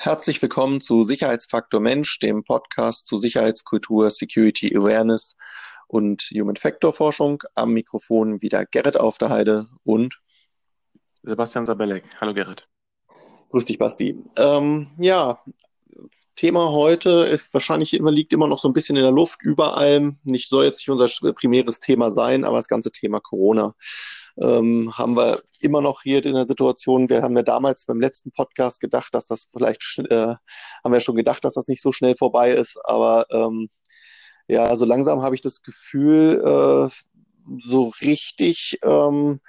Herzlich willkommen zu Sicherheitsfaktor Mensch, dem Podcast zu Sicherheitskultur, Security Awareness und Human Factor Forschung. Am Mikrofon wieder Gerrit auf der Heide und Sebastian Sabelek. Hallo Gerrit. Grüß dich, Basti. Ähm, ja, Thema heute ist wahrscheinlich immer, liegt immer noch so ein bisschen in der Luft, überall. Nicht soll jetzt nicht unser primäres Thema sein, aber das ganze Thema Corona ähm, haben wir immer noch hier in der Situation. Wir haben ja damals beim letzten Podcast gedacht, dass das vielleicht, äh, haben wir schon gedacht, dass das nicht so schnell vorbei ist, aber ähm, ja, so langsam habe ich das Gefühl, äh, so richtig, ähm,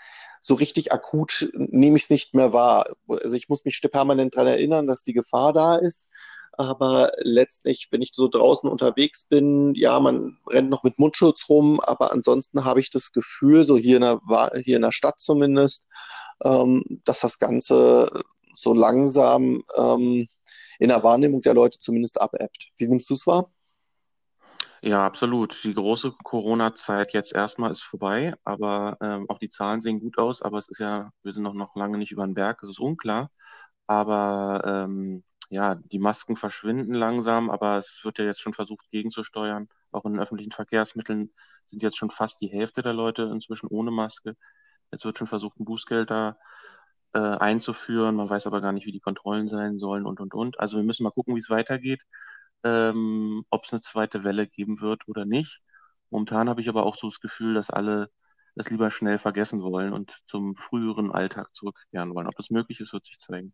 so richtig akut nehme ich es nicht mehr wahr. Also ich muss mich permanent daran erinnern, dass die Gefahr da ist. Aber letztlich, wenn ich so draußen unterwegs bin, ja, man rennt noch mit Mundschutz rum, aber ansonsten habe ich das Gefühl, so hier in der, hier in der Stadt zumindest, ähm, dass das Ganze so langsam ähm, in der Wahrnehmung der Leute zumindest abebbt. Wie nimmst du es wahr? Ja, absolut. Die große Corona-Zeit jetzt erstmal ist vorbei, aber ähm, auch die Zahlen sehen gut aus, aber es ist ja, wir sind noch, noch lange nicht über den Berg, es ist unklar. Aber ähm, ja, die Masken verschwinden langsam, aber es wird ja jetzt schon versucht, gegenzusteuern. Auch in öffentlichen Verkehrsmitteln sind jetzt schon fast die Hälfte der Leute inzwischen ohne Maske. Jetzt wird schon versucht, ein Bußgeld da äh, einzuführen. Man weiß aber gar nicht, wie die Kontrollen sein sollen und, und, und. Also wir müssen mal gucken, wie es weitergeht, ähm, ob es eine zweite Welle geben wird oder nicht. Momentan habe ich aber auch so das Gefühl, dass alle es lieber schnell vergessen wollen und zum früheren Alltag zurückkehren wollen. Ob das möglich ist, wird sich zeigen.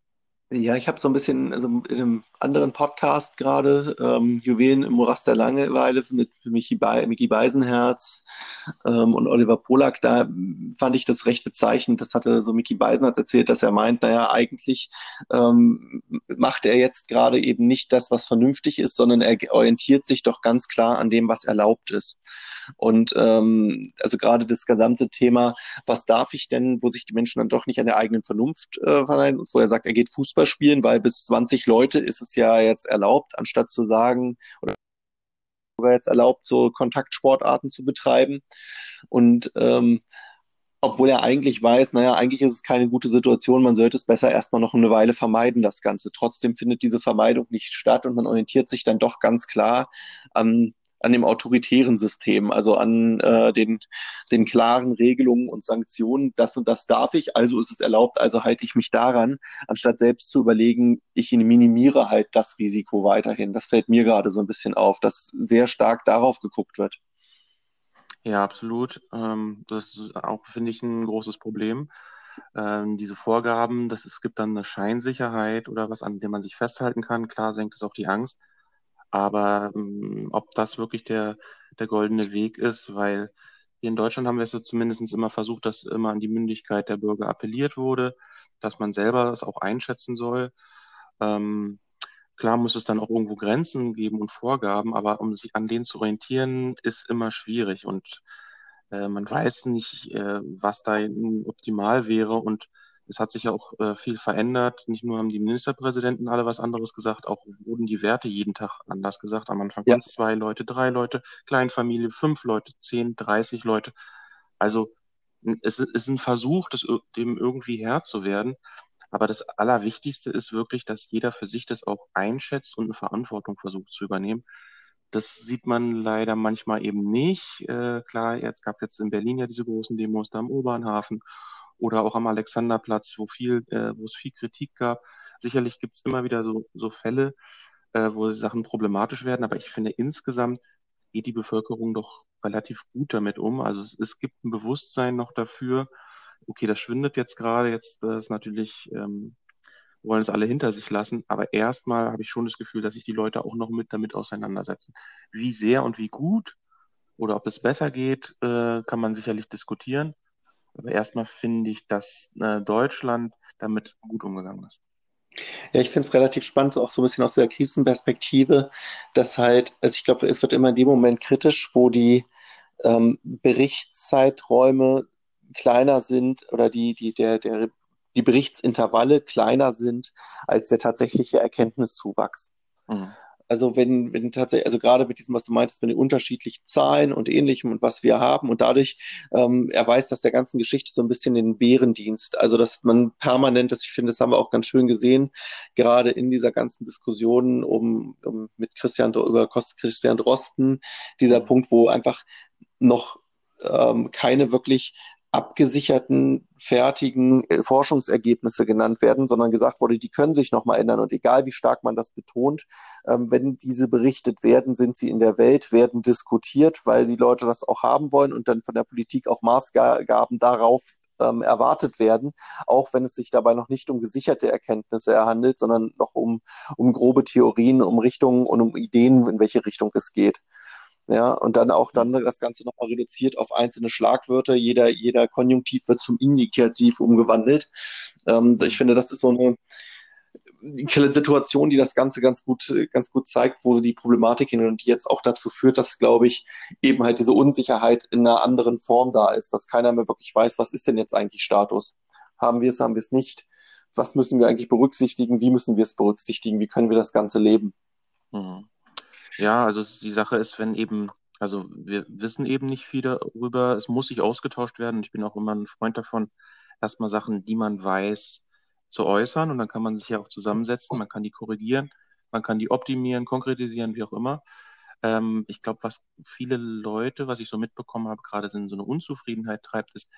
Ja, ich habe so ein bisschen, also in einem anderen Podcast gerade, ähm, Juwelen im Morast der Langeweile mit Michi, Be Michi Beisenherz ähm, und Oliver Polak, da fand ich das recht bezeichnend. Das hatte so Michi Beisenherz erzählt, dass er meint, naja, eigentlich ähm, macht er jetzt gerade eben nicht das, was vernünftig ist, sondern er orientiert sich doch ganz klar an dem, was erlaubt ist. Und ähm, also gerade das gesamte Thema, was darf ich denn, wo sich die Menschen dann doch nicht an der eigenen Vernunft äh, verleihen, wo er sagt, er geht Fußball spielen, weil bis 20 Leute ist es ja jetzt erlaubt, anstatt zu sagen, oder sogar jetzt erlaubt, so Kontaktsportarten zu betreiben. Und ähm, obwohl er eigentlich weiß, naja, eigentlich ist es keine gute Situation, man sollte es besser erstmal noch eine Weile vermeiden, das Ganze. Trotzdem findet diese Vermeidung nicht statt und man orientiert sich dann doch ganz klar an an dem autoritären System, also an äh, den, den klaren Regelungen und Sanktionen, das und das darf ich, also ist es erlaubt, also halte ich mich daran, anstatt selbst zu überlegen, ich minimiere halt das Risiko weiterhin. Das fällt mir gerade so ein bisschen auf, dass sehr stark darauf geguckt wird. Ja, absolut. Ähm, das ist auch, finde ich, ein großes Problem. Ähm, diese Vorgaben, dass es gibt dann eine Scheinsicherheit oder was, an dem man sich festhalten kann. Klar senkt es auch die Angst. Aber ähm, ob das wirklich der, der goldene Weg ist, weil hier in Deutschland haben wir es ja zumindest immer versucht, dass immer an die Mündigkeit der Bürger appelliert wurde, dass man selber das auch einschätzen soll. Ähm, klar muss es dann auch irgendwo Grenzen geben und Vorgaben, aber um sich an denen zu orientieren, ist immer schwierig und äh, man weiß nicht, äh, was da optimal wäre und es hat sich ja auch äh, viel verändert. Nicht nur haben die Ministerpräsidenten alle was anderes gesagt, auch wurden die Werte jeden Tag anders gesagt. Am Anfang ja. waren es zwei Leute, drei Leute, Kleinfamilie, fünf Leute, zehn, dreißig Leute. Also es ist ein Versuch, das, dem irgendwie Herr zu werden. Aber das Allerwichtigste ist wirklich, dass jeder für sich das auch einschätzt und eine Verantwortung versucht zu übernehmen. Das sieht man leider manchmal eben nicht. Äh, klar, jetzt gab jetzt in Berlin ja diese großen Demos da am Obernhafen oder auch am Alexanderplatz, wo viel, äh, wo es viel Kritik gab. Sicherlich gibt es immer wieder so, so Fälle, äh, wo Sachen problematisch werden, aber ich finde insgesamt geht die Bevölkerung doch relativ gut damit um. Also es, es gibt ein Bewusstsein noch dafür, okay, das schwindet jetzt gerade, jetzt äh, ist natürlich, ähm, wollen es alle hinter sich lassen, aber erstmal habe ich schon das Gefühl, dass sich die Leute auch noch mit damit auseinandersetzen. Wie sehr und wie gut oder ob es besser geht, äh, kann man sicherlich diskutieren. Aber erstmal finde ich, dass äh, Deutschland damit gut umgegangen ist. Ja, ich finde es relativ spannend, auch so ein bisschen aus der Krisenperspektive, dass halt, also ich glaube, es wird immer in dem Moment kritisch, wo die ähm, Berichtszeiträume kleiner sind oder die, die, der, der, die Berichtsintervalle kleiner sind als der tatsächliche Erkenntniszuwachs. Mhm. Also wenn, wenn tatsächlich, also gerade mit diesem, was du meintest, mit den unterschiedlichen Zahlen und ähnlichem und was wir haben und dadurch ähm, erweist das der ganzen Geschichte so ein bisschen den Bärendienst. Also dass man permanent, das, ich finde, das haben wir auch ganz schön gesehen, gerade in dieser ganzen Diskussion um, um mit Christian über Christian Drosten, dieser Punkt, wo einfach noch ähm, keine wirklich abgesicherten, fertigen äh, Forschungsergebnisse genannt werden, sondern gesagt wurde, die können sich nochmal ändern. Und egal wie stark man das betont, ähm, wenn diese berichtet werden, sind sie in der Welt, werden diskutiert, weil die Leute das auch haben wollen und dann von der Politik auch Maßgaben darauf ähm, erwartet werden, auch wenn es sich dabei noch nicht um gesicherte Erkenntnisse handelt, sondern noch um, um grobe Theorien, um Richtungen und um Ideen, in welche Richtung es geht. Ja, und dann auch dann das Ganze nochmal reduziert auf einzelne Schlagwörter. Jeder, jeder Konjunktiv wird zum Indikativ umgewandelt. Ähm, ich finde, das ist so eine Situation, die das Ganze ganz gut, ganz gut zeigt, wo die Problematik hin und die jetzt auch dazu führt, dass, glaube ich, eben halt diese Unsicherheit in einer anderen Form da ist, dass keiner mehr wirklich weiß, was ist denn jetzt eigentlich Status? Haben wir es, haben wir es nicht? Was müssen wir eigentlich berücksichtigen? Wie müssen wir es berücksichtigen? Wie können wir das Ganze leben? Mhm. Ja, also die Sache ist, wenn eben, also wir wissen eben nicht viel darüber, es muss sich ausgetauscht werden. Ich bin auch immer ein Freund davon, erstmal Sachen, die man weiß, zu äußern und dann kann man sich ja auch zusammensetzen, man kann die korrigieren, man kann die optimieren, konkretisieren, wie auch immer. Ähm, ich glaube, was viele Leute, was ich so mitbekommen habe, gerade in so eine Unzufriedenheit treibt, ist,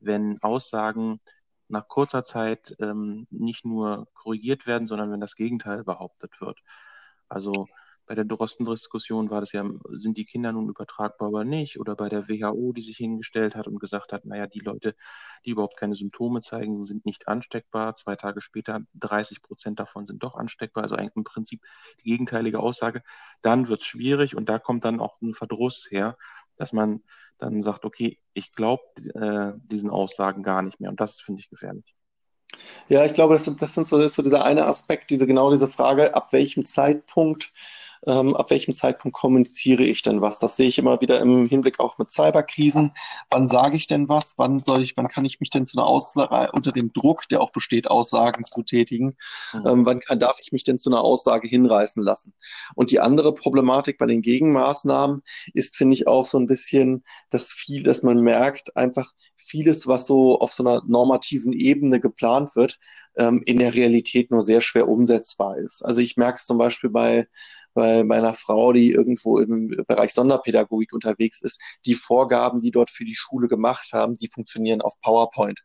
wenn Aussagen nach kurzer Zeit ähm, nicht nur korrigiert werden, sondern wenn das Gegenteil behauptet wird. Also bei der Drosten-Diskussion war das ja, sind die Kinder nun übertragbar oder nicht? Oder bei der WHO, die sich hingestellt hat und gesagt hat, naja, die Leute, die überhaupt keine Symptome zeigen, sind nicht ansteckbar. Zwei Tage später 30 Prozent davon sind doch ansteckbar. Also eigentlich im Prinzip die gegenteilige Aussage. Dann wird es schwierig und da kommt dann auch ein Verdruss her, dass man dann sagt, okay, ich glaube äh, diesen Aussagen gar nicht mehr. Und das finde ich gefährlich. Ja, ich glaube, das, sind, das sind so, ist so dieser eine Aspekt, diese genau diese Frage, ab welchem Zeitpunkt ähm, ab welchem Zeitpunkt kommuniziere ich denn was? Das sehe ich immer wieder im Hinblick auch mit Cyberkrisen. Wann sage ich denn was? Wann soll ich, wann kann ich mich denn zu einer Aussage unter dem Druck, der auch besteht, Aussagen zu tätigen? Mhm. Ähm, wann kann, darf ich mich denn zu einer Aussage hinreißen lassen? Und die andere Problematik bei den Gegenmaßnahmen ist, finde ich, auch so ein bisschen, dass viel, dass man merkt, einfach vieles, was so auf so einer normativen Ebene geplant wird, ähm, in der Realität nur sehr schwer umsetzbar ist. Also ich merke es zum Beispiel bei bei meiner Frau, die irgendwo im Bereich Sonderpädagogik unterwegs ist, die Vorgaben, die dort für die Schule gemacht haben, die funktionieren auf PowerPoint.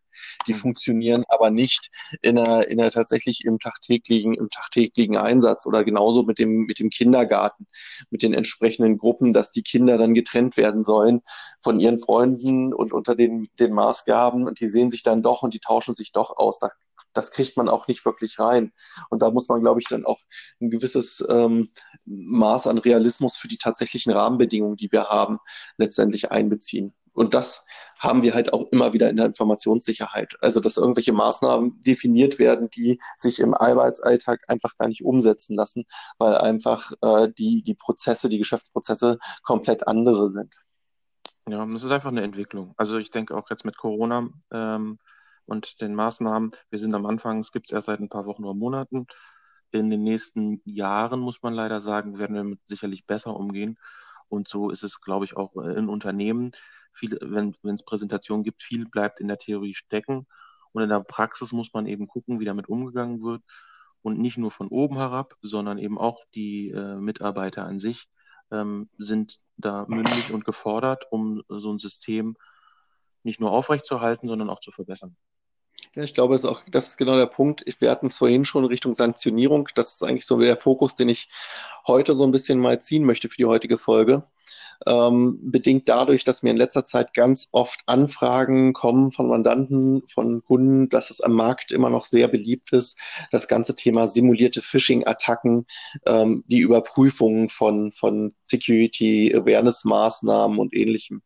Die mhm. funktionieren aber nicht in einer, in einer tatsächlich im tagtäglichen, im tagtäglichen Einsatz oder genauso mit dem, mit dem Kindergarten, mit den entsprechenden Gruppen, dass die Kinder dann getrennt werden sollen von ihren Freunden und unter den, den Maßgaben und die sehen sich dann doch und die tauschen sich doch aus. Da das kriegt man auch nicht wirklich rein. Und da muss man, glaube ich, dann auch ein gewisses ähm, Maß an Realismus für die tatsächlichen Rahmenbedingungen, die wir haben, letztendlich einbeziehen. Und das haben wir halt auch immer wieder in der Informationssicherheit. Also, dass irgendwelche Maßnahmen definiert werden, die sich im Arbeitsalltag einfach gar nicht umsetzen lassen, weil einfach äh, die, die Prozesse, die Geschäftsprozesse komplett andere sind. Ja, das ist einfach eine Entwicklung. Also ich denke auch jetzt mit Corona ähm, und den Maßnahmen. Wir sind am Anfang, es gibt es erst seit ein paar Wochen oder Monaten. In den nächsten Jahren, muss man leider sagen, werden wir mit sicherlich besser umgehen. Und so ist es, glaube ich, auch in Unternehmen. Viel, wenn es Präsentationen gibt, viel bleibt in der Theorie stecken. Und in der Praxis muss man eben gucken, wie damit umgegangen wird. Und nicht nur von oben herab, sondern eben auch die äh, Mitarbeiter an sich ähm, sind da mündig und gefordert, um so ein System nicht nur aufrechtzuerhalten, sondern auch zu verbessern. Ja, ich glaube, das ist auch, das ist genau der Punkt. Wir hatten es vorhin schon Richtung Sanktionierung. Das ist eigentlich so der Fokus, den ich heute so ein bisschen mal ziehen möchte für die heutige Folge. Ähm, bedingt dadurch, dass mir in letzter Zeit ganz oft Anfragen kommen von Mandanten, von Kunden, dass es am Markt immer noch sehr beliebt ist, das ganze Thema simulierte Phishing-Attacken, ähm, die Überprüfung von, von Security-Awareness-Maßnahmen und ähnlichem.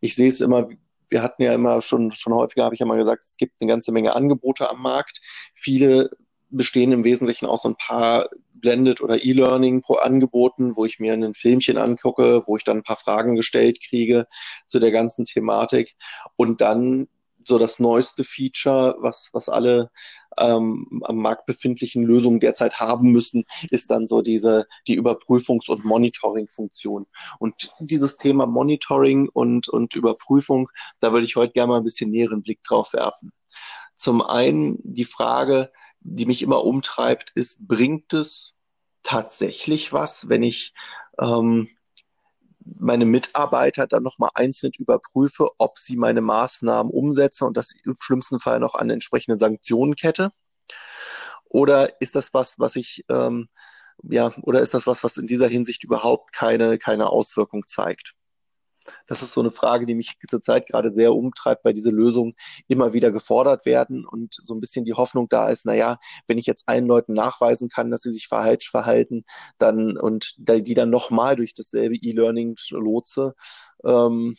Ich sehe es immer wir hatten ja immer schon, schon häufiger, habe ich ja mal gesagt, es gibt eine ganze Menge Angebote am Markt. Viele bestehen im Wesentlichen aus so ein paar Blended oder E-Learning pro Angeboten, wo ich mir ein Filmchen angucke, wo ich dann ein paar Fragen gestellt kriege zu der ganzen Thematik und dann so das neueste Feature, was, was alle ähm, am Markt befindlichen Lösungen derzeit haben müssen, ist dann so diese, die Überprüfungs- und Monitoring-Funktion. Und dieses Thema Monitoring und, und Überprüfung, da würde ich heute gerne mal ein bisschen näheren Blick drauf werfen. Zum einen die Frage, die mich immer umtreibt, ist, bringt es tatsächlich was, wenn ich ähm, meine Mitarbeiter dann nochmal einzeln überprüfe, ob sie meine Maßnahmen umsetzen und das im schlimmsten Fall noch an entsprechende Sanktionen kette? Oder ist das was, was ich, ähm, ja, oder ist das was, was in dieser Hinsicht überhaupt keine, keine Auswirkung zeigt? Das ist so eine Frage, die mich zurzeit gerade sehr umtreibt, weil diese Lösungen immer wieder gefordert werden und so ein bisschen die Hoffnung da ist, naja, wenn ich jetzt allen Leuten nachweisen kann, dass sie sich falsch verhalten, dann und die dann nochmal durch dasselbe E-Learning lotse, ähm,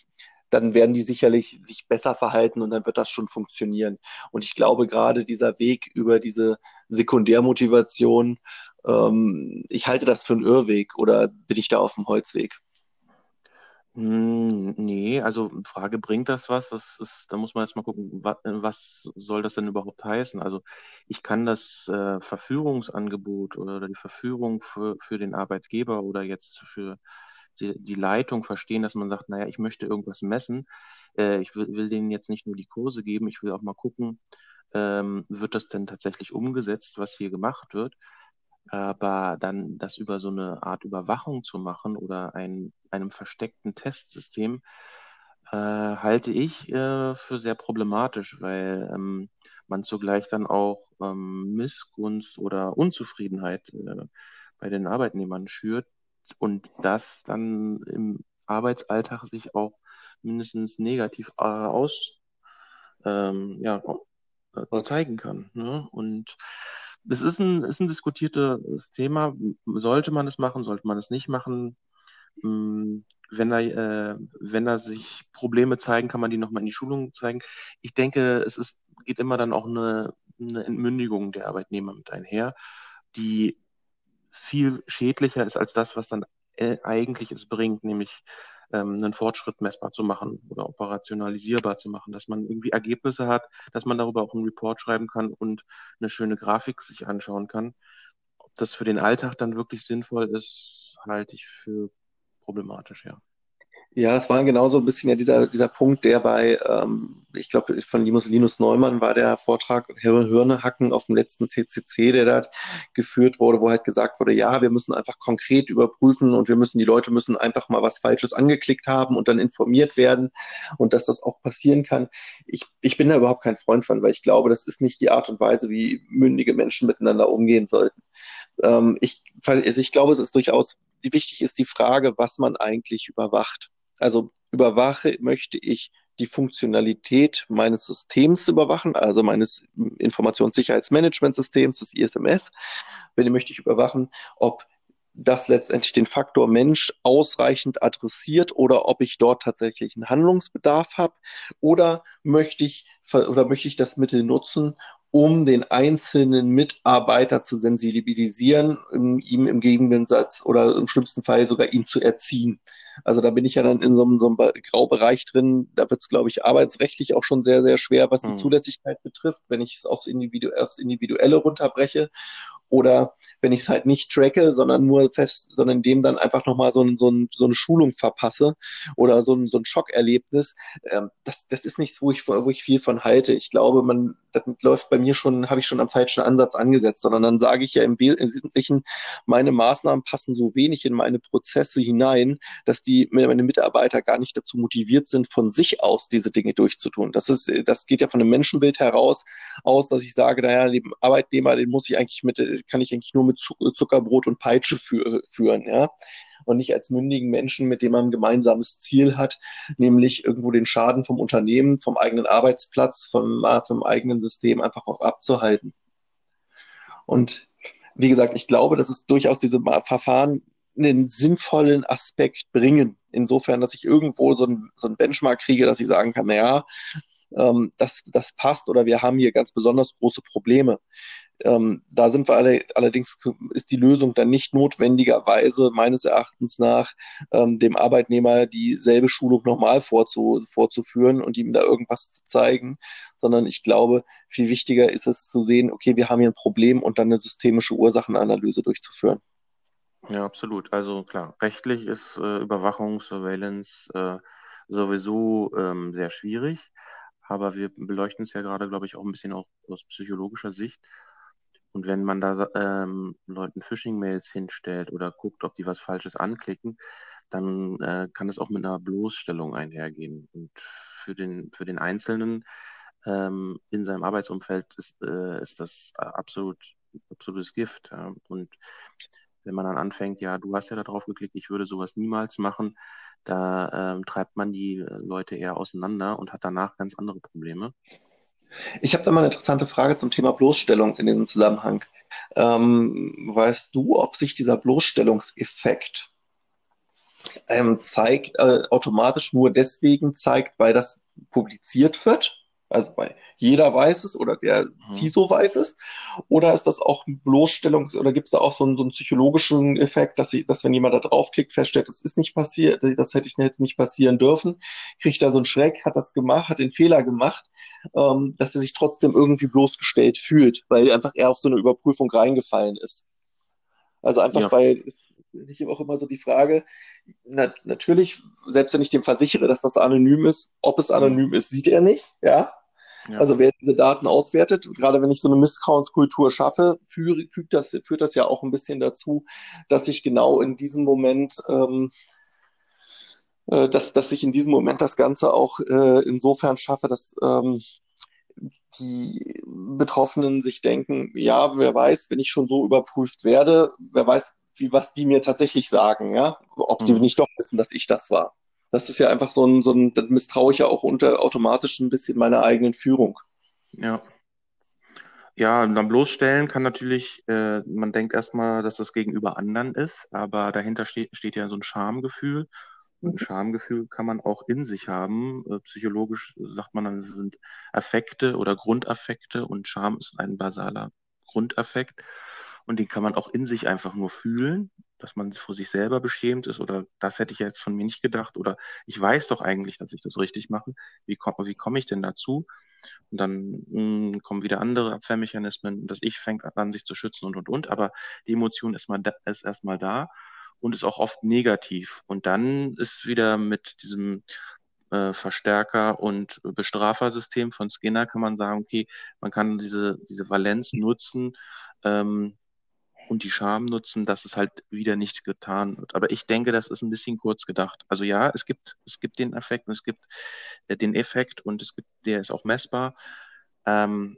dann werden die sicherlich sich besser verhalten und dann wird das schon funktionieren. Und ich glaube, gerade dieser Weg über diese Sekundärmotivation, ähm, ich halte das für einen Irrweg oder bin ich da auf dem Holzweg? Hm, nee, also Frage, bringt das was? Das ist, da muss man jetzt mal gucken, was, was soll das denn überhaupt heißen? Also ich kann das äh, Verführungsangebot oder die Verführung für, für den Arbeitgeber oder jetzt für die, die Leitung verstehen, dass man sagt, naja, ich möchte irgendwas messen. Äh, ich will, will denen jetzt nicht nur die Kurse geben, ich will auch mal gucken, ähm, wird das denn tatsächlich umgesetzt, was hier gemacht wird? Aber dann das über so eine Art Überwachung zu machen oder ein, einem versteckten Testsystem, äh, halte ich äh, für sehr problematisch, weil ähm, man zugleich dann auch ähm, Missgunst oder Unzufriedenheit äh, bei den Arbeitnehmern schürt und das dann im Arbeitsalltag sich auch mindestens negativ äh, aus ähm, ja, äh, zeigen kann. Ne? Und es ist ein, ist ein diskutiertes Thema. Sollte man es machen, sollte man es nicht machen? Hm, wenn da, äh, wenn da sich Probleme zeigen, kann man die nochmal in die Schulung zeigen. Ich denke, es ist, geht immer dann auch eine, eine Entmündigung der Arbeitnehmer mit einher, die viel schädlicher ist als das, was dann äh, eigentlich es bringt, nämlich ähm, einen Fortschritt messbar zu machen oder operationalisierbar zu machen, dass man irgendwie Ergebnisse hat, dass man darüber auch einen Report schreiben kann und eine schöne Grafik sich anschauen kann. Ob das für den Alltag dann wirklich sinnvoll ist, halte ich für problematisch, ja. Ja, es war genauso ein bisschen ja dieser, dieser Punkt, der bei, ähm, ich glaube, von Linus, Neumann war der Vortrag Hirnehacken auf dem letzten CCC, der da geführt wurde, wo halt gesagt wurde, ja, wir müssen einfach konkret überprüfen und wir müssen, die Leute müssen einfach mal was Falsches angeklickt haben und dann informiert werden und dass das auch passieren kann. Ich, ich bin da überhaupt kein Freund von, weil ich glaube, das ist nicht die Art und Weise, wie mündige Menschen miteinander umgehen sollten. Ähm, ich, also ich glaube, es ist durchaus wichtig ist die Frage, was man eigentlich überwacht. Also überwache, möchte ich die Funktionalität meines Systems überwachen, also meines Informationssicherheitsmanagementsystems, des ISMS. Wenn möchte ich überwachen, ob das letztendlich den Faktor Mensch ausreichend adressiert oder ob ich dort tatsächlich einen Handlungsbedarf habe oder möchte ich oder möchte ich das Mittel nutzen, um den einzelnen Mitarbeiter zu sensibilisieren, ihm im Gegensatz oder im schlimmsten Fall sogar ihn zu erziehen. Also da bin ich ja dann in so einem, so einem Graubereich drin. Da wird es, glaube ich, arbeitsrechtlich auch schon sehr, sehr schwer, was die hm. Zulässigkeit betrifft, wenn ich es aufs, Individu aufs Individuelle runterbreche. Oder wenn ich es halt nicht tracke, sondern nur fest, sondern dem dann einfach nochmal so, ein, so, ein, so eine Schulung verpasse oder so ein, so ein Schockerlebnis. Ähm, das, das ist nichts, wo ich, wo ich viel von halte. Ich glaube, man, das läuft bei mir schon, habe ich schon am falschen Ansatz angesetzt, sondern dann sage ich ja im Wesentlichen, meine Maßnahmen passen so wenig in meine Prozesse hinein, dass die meine Mitarbeiter gar nicht dazu motiviert sind, von sich aus diese Dinge durchzutun. Das ist, das geht ja von einem Menschenbild heraus aus, dass ich sage, naja, den Arbeitnehmer, den muss ich eigentlich mit, kann ich eigentlich nur mit Zuckerbrot und Peitsche für, führen, ja. Und nicht als mündigen Menschen, mit dem man ein gemeinsames Ziel hat, nämlich irgendwo den Schaden vom Unternehmen, vom eigenen Arbeitsplatz, vom, vom eigenen System einfach auch abzuhalten. Und wie gesagt, ich glaube, dass es durchaus diese Verfahren einen sinnvollen Aspekt bringen. Insofern, dass ich irgendwo so ein, so ein Benchmark kriege, dass ich sagen kann, naja, ähm, das, das passt oder wir haben hier ganz besonders große Probleme. Ähm, da sind wir alle, allerdings, ist die Lösung dann nicht notwendigerweise meines Erachtens nach ähm, dem Arbeitnehmer dieselbe Schulung nochmal vorzu, vorzuführen und ihm da irgendwas zu zeigen, sondern ich glaube, viel wichtiger ist es zu sehen, okay, wir haben hier ein Problem und dann eine systemische Ursachenanalyse durchzuführen. Ja, absolut. Also klar, rechtlich ist äh, Überwachung, Surveillance äh, sowieso ähm, sehr schwierig, aber wir beleuchten es ja gerade, glaube ich, auch ein bisschen auch aus psychologischer Sicht. Und wenn man da ähm, Leuten Phishing-Mails hinstellt oder guckt, ob die was Falsches anklicken, dann äh, kann das auch mit einer Bloßstellung einhergehen. Und für den, für den Einzelnen ähm, in seinem Arbeitsumfeld ist, äh, ist das absolut absolutes Gift. Ja. Und wenn man dann anfängt, ja, du hast ja da drauf geklickt, ich würde sowas niemals machen, da ähm, treibt man die äh, Leute eher auseinander und hat danach ganz andere Probleme. Ich habe da mal eine interessante Frage zum Thema Bloßstellung in diesem Zusammenhang. Ähm, weißt du, ob sich dieser Bloßstellungseffekt ähm, zeigt, äh, automatisch nur deswegen zeigt, weil das publiziert wird? Also bei jeder weiß es oder der mhm. CISO weiß es? Oder ist das auch Bloßstellung oder gibt es da auch so einen, so einen psychologischen Effekt, dass, sie, dass wenn jemand da draufklickt, feststellt, das ist nicht passiert, das hätte ich hätte nicht passieren dürfen, kriegt da so einen Schreck, hat das gemacht, hat den Fehler gemacht, ähm, dass er sich trotzdem irgendwie bloßgestellt fühlt, weil einfach er auf so eine Überprüfung reingefallen ist. Also einfach, ja. weil es ich auch immer so die Frage, na, natürlich, selbst wenn ich dem versichere, dass das anonym ist, ob es anonym mhm. ist, sieht er nicht, ja. Ja. Also wer diese Daten auswertet, gerade wenn ich so eine Misstrauenskultur schaffe, führt, führt, das, führt das ja auch ein bisschen dazu, dass ich genau in diesem Moment, ähm, äh, dass, dass ich in diesem Moment das Ganze auch äh, insofern schaffe, dass ähm, die Betroffenen sich denken, ja, wer weiß, wenn ich schon so überprüft werde, wer weiß, wie was die mir tatsächlich sagen, ja, ob sie mhm. nicht doch wissen, dass ich das war. Das ist ja einfach so ein, so ein, das misstraue ich ja auch unter automatisch ein bisschen meiner eigenen Führung. Ja. Ja, und dann bloßstellen kann natürlich, äh, man denkt erstmal, dass das gegenüber anderen ist, aber dahinter steht, steht ja so ein Schamgefühl. Und ein mhm. Schamgefühl kann man auch in sich haben. Äh, psychologisch sagt man dann, das sind Affekte oder Grundaffekte und Scham ist ein basaler Grundaffekt. Und den kann man auch in sich einfach nur fühlen dass man vor sich selber beschämt ist oder das hätte ich jetzt von mir nicht gedacht oder ich weiß doch eigentlich, dass ich das richtig mache. Wie, komm, wie komme ich denn dazu? Und dann mh, hm, kommen wieder andere Abwehrmechanismen. Das Ich fängt an, sich zu schützen und und und. Aber die Emotion ist, mal da, ist erstmal da und ist auch oft negativ. Und dann ist wieder mit diesem äh, Verstärker- und Bestrafersystem von Skinner kann man sagen, okay, man kann diese, diese Valenz nutzen, ähm, und die Scham nutzen, dass es halt wieder nicht getan wird. Aber ich denke, das ist ein bisschen kurz gedacht. Also ja, es gibt, es gibt den Effekt und es gibt äh, den Effekt und es gibt, der ist auch messbar. Ähm,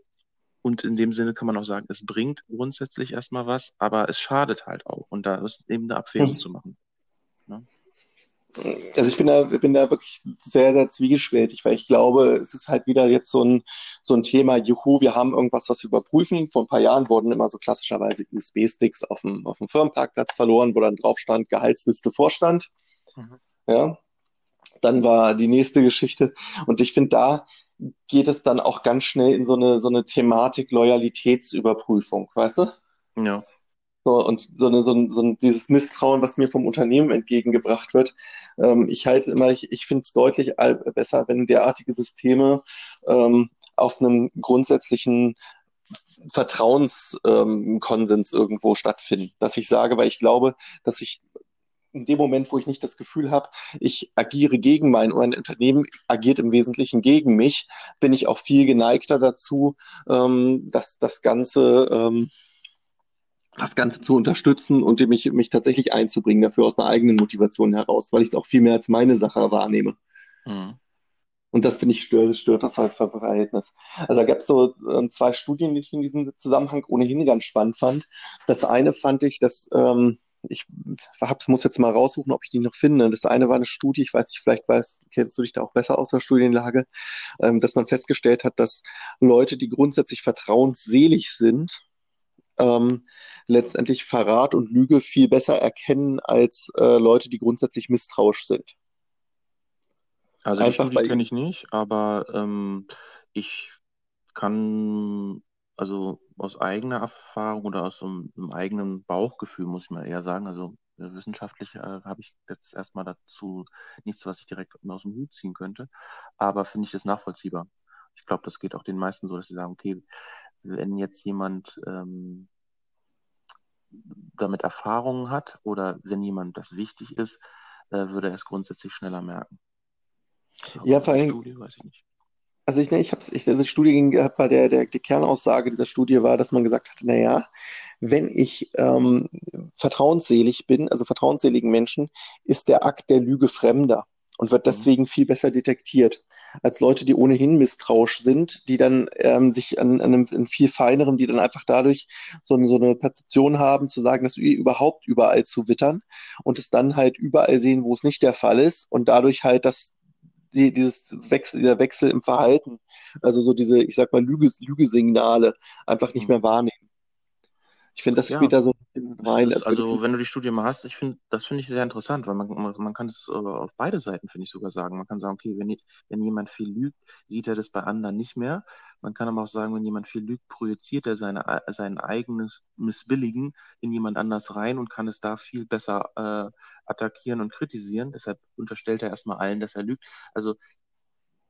und in dem Sinne kann man auch sagen, es bringt grundsätzlich erstmal was, aber es schadet halt auch. Und da ist eben eine Abwägung mhm. zu machen. Ne? Also ich bin da, bin da wirklich sehr, sehr zwiegespältig, weil ich glaube, es ist halt wieder jetzt so ein, so ein Thema, juhu, wir haben irgendwas, was wir überprüfen. Vor ein paar Jahren wurden immer so klassischerweise USB-Sticks auf dem, auf dem Firmenparkplatz verloren, wo dann drauf stand, Gehaltsliste Vorstand. Mhm. Ja. Dann war die nächste Geschichte. Und ich finde, da geht es dann auch ganz schnell in so eine, so eine Thematik Loyalitätsüberprüfung, weißt du? Ja. So, und so, eine, so, ein, so ein, dieses Misstrauen, was mir vom Unternehmen entgegengebracht wird. Ähm, ich halte immer, ich, ich finde es deutlich besser, wenn derartige Systeme ähm, auf einem grundsätzlichen Vertrauenskonsens ähm, irgendwo stattfinden. Dass ich sage, weil ich glaube, dass ich in dem Moment, wo ich nicht das Gefühl habe, ich agiere gegen mein, mein Unternehmen agiert im Wesentlichen gegen mich, bin ich auch viel geneigter dazu, ähm, dass das Ganze ähm, das Ganze zu unterstützen und mich, mich tatsächlich einzubringen, dafür aus einer eigenen Motivation heraus, weil ich es auch viel mehr als meine Sache wahrnehme. Mhm. Und das finde ich stört, stört das halt Verhältnis. Also da gab es so ähm, zwei Studien, die ich in diesem Zusammenhang ohnehin ganz spannend fand. Das eine fand ich, dass ähm, ich hab's, muss jetzt mal raussuchen, ob ich die noch finde. Das eine war eine Studie, ich weiß nicht, vielleicht weißt, kennst du dich da auch besser aus der Studienlage, ähm, dass man festgestellt hat, dass Leute, die grundsätzlich vertrauensselig sind, ähm, letztendlich Verrat und Lüge viel besser erkennen als äh, Leute, die grundsätzlich misstrauisch sind. Also Einfach, die kenne ich nicht, aber ähm, ich kann also aus eigener Erfahrung oder aus so einem, einem eigenen Bauchgefühl, muss ich mal eher sagen, also äh, wissenschaftlich äh, habe ich jetzt erstmal dazu nichts, was ich direkt aus dem Hut ziehen könnte, aber finde ich das nachvollziehbar. Ich glaube, das geht auch den meisten so, dass sie sagen, okay, wenn jetzt jemand ähm, damit Erfahrungen hat oder wenn jemand das wichtig ist, äh, würde er es grundsätzlich schneller merken. Ja, vor allem, Studie, weiß ich nicht. Also ich, ne, ich habe ich, also die Studie ging, bei der, der, die Kernaussage dieser Studie war, dass man gesagt hat, naja, wenn ich ähm, vertrauensselig bin, also vertrauensseligen Menschen, ist der Akt der Lüge fremder und wird mhm. deswegen viel besser detektiert als Leute, die ohnehin misstrauisch sind, die dann ähm, sich an, an einem, einem viel feineren, die dann einfach dadurch so, eine, so eine Perzeption haben, zu sagen, dass überhaupt überall zu wittern und es dann halt überall sehen, wo es nicht der Fall ist und dadurch halt das die, dieses Wechsel, dieser Wechsel im Verhalten, also so diese, ich sag mal, Lüge, Lügesignale einfach nicht mhm. mehr wahrnehmen. Ich finde, das ja, spielt da so rein. Ist, also, wenn du die Studie mal hast, ich finde, das finde ich sehr interessant, weil man, man kann es auf beide Seiten, finde ich sogar sagen. Man kann sagen, okay, wenn, wenn jemand viel lügt, sieht er das bei anderen nicht mehr. Man kann aber auch sagen, wenn jemand viel lügt, projiziert er seine, sein eigenes Missbilligen in jemand anders rein und kann es da viel besser äh, attackieren und kritisieren. Deshalb unterstellt er erstmal allen, dass er lügt. Also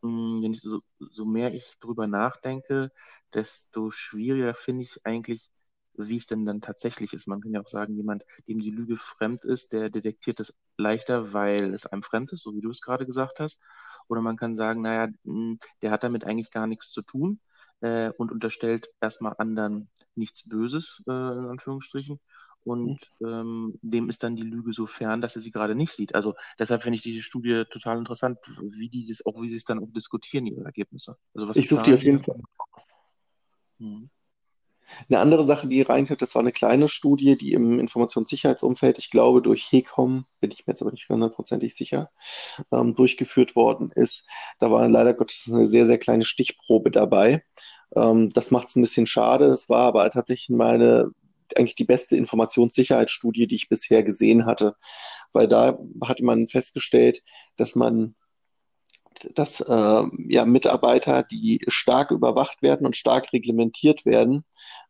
hm, wenn ich so, so mehr ich drüber nachdenke, desto schwieriger finde ich eigentlich wie es denn dann tatsächlich ist. Man kann ja auch sagen, jemand, dem die Lüge fremd ist, der detektiert es leichter, weil es einem fremd ist, so wie du es gerade gesagt hast. Oder man kann sagen, naja, hm, der hat damit eigentlich gar nichts zu tun äh, und unterstellt erstmal anderen nichts Böses, äh, in Anführungsstrichen. Und mhm. ähm, dem ist dann die Lüge so fern, dass er sie gerade nicht sieht. Also deshalb finde ich diese Studie total interessant, wie die das, auch wie sie es dann auch diskutieren, ihre Ergebnisse. Also was ich suche die auf jeden Fall. Hm. Eine andere Sache, die reinkommt, das war eine kleine Studie, die im Informationssicherheitsumfeld, ich glaube durch HECOM, bin ich mir jetzt aber nicht hundertprozentig sicher, ähm, durchgeführt worden ist. Da war leider Gottes eine sehr, sehr kleine Stichprobe dabei. Ähm, das macht es ein bisschen schade. Es war aber tatsächlich meine eigentlich die beste Informationssicherheitsstudie, die ich bisher gesehen hatte, weil da hatte man festgestellt, dass man dass äh, ja, Mitarbeiter, die stark überwacht werden und stark reglementiert werden,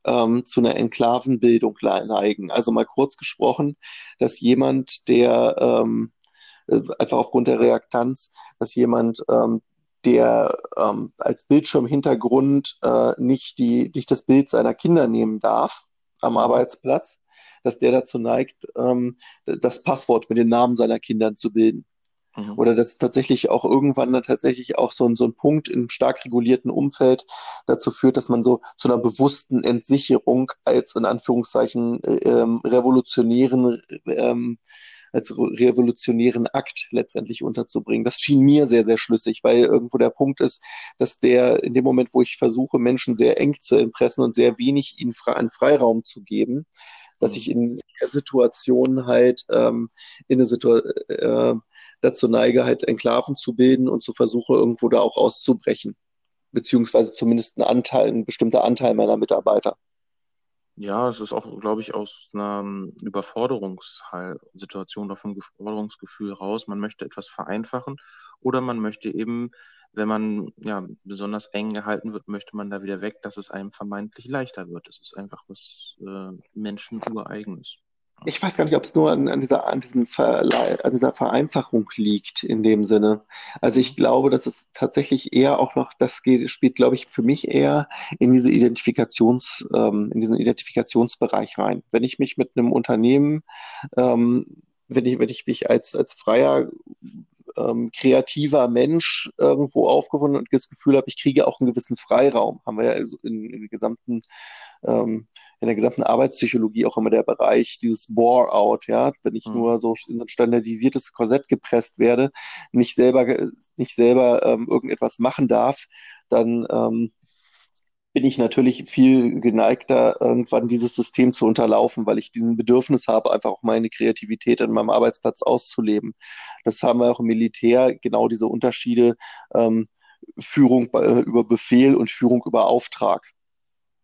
ähm, zu einer Enklavenbildung neigen. Also mal kurz gesprochen, dass jemand, der ähm, äh, einfach aufgrund der Reaktanz, dass jemand, ähm, der ähm, als Bildschirmhintergrund äh, nicht, die, nicht das Bild seiner Kinder nehmen darf am Arbeitsplatz, dass der dazu neigt, ähm, das Passwort mit den Namen seiner Kinder zu bilden. Mhm. Oder dass tatsächlich auch irgendwann dann tatsächlich auch so, ein so ein Punkt im stark regulierten Umfeld dazu führt, dass man so zu einer bewussten Entsicherung als in Anführungszeichen äh, ähm, revolutionären ähm, als revolutionären Akt letztendlich unterzubringen. Das schien mir sehr, sehr schlüssig, weil irgendwo der Punkt ist, dass der in dem Moment, wo ich versuche, Menschen sehr eng zu impressen und sehr wenig ihnen einen Freiraum zu geben, dass mhm. ich in der Situation halt ähm, in eine Situation äh, dazu neige, halt Enklaven zu bilden und zu versuchen, irgendwo da auch auszubrechen. Beziehungsweise zumindest ein Anteil, ein bestimmter Anteil meiner Mitarbeiter. Ja, es ist auch, glaube ich, aus einer Überforderungssituation oder vom Überforderungsgefühl raus. Man möchte etwas vereinfachen oder man möchte eben, wenn man ja besonders eng gehalten wird, möchte man da wieder weg, dass es einem vermeintlich leichter wird. Es ist einfach was äh, Menschen ureigenes ich weiß gar nicht, ob es nur an, an, dieser, an, diesem an dieser Vereinfachung liegt in dem Sinne. Also ich glaube, dass es tatsächlich eher auch noch, das geht, spielt, glaube ich, für mich eher in diese Identifikations, ähm, in diesen Identifikationsbereich rein. Wenn ich mich mit einem Unternehmen, ähm, wenn ich, wenn ich mich als, als freier ähm, kreativer Mensch irgendwo aufgefunden und das Gefühl habe, ich kriege auch einen gewissen Freiraum. Haben wir ja in, in, gesamten, ähm, in der gesamten Arbeitspsychologie auch immer der Bereich dieses Bore-out, ja, wenn ich mhm. nur so in so ein standardisiertes Korsett gepresst werde, nicht selber, nicht selber ähm, irgendetwas machen darf, dann ähm, bin ich natürlich viel geneigter, irgendwann dieses System zu unterlaufen, weil ich diesen Bedürfnis habe, einfach auch meine Kreativität an meinem Arbeitsplatz auszuleben. Das haben wir auch im Militär, genau diese Unterschiede, ähm, Führung äh, über Befehl und Führung über Auftrag.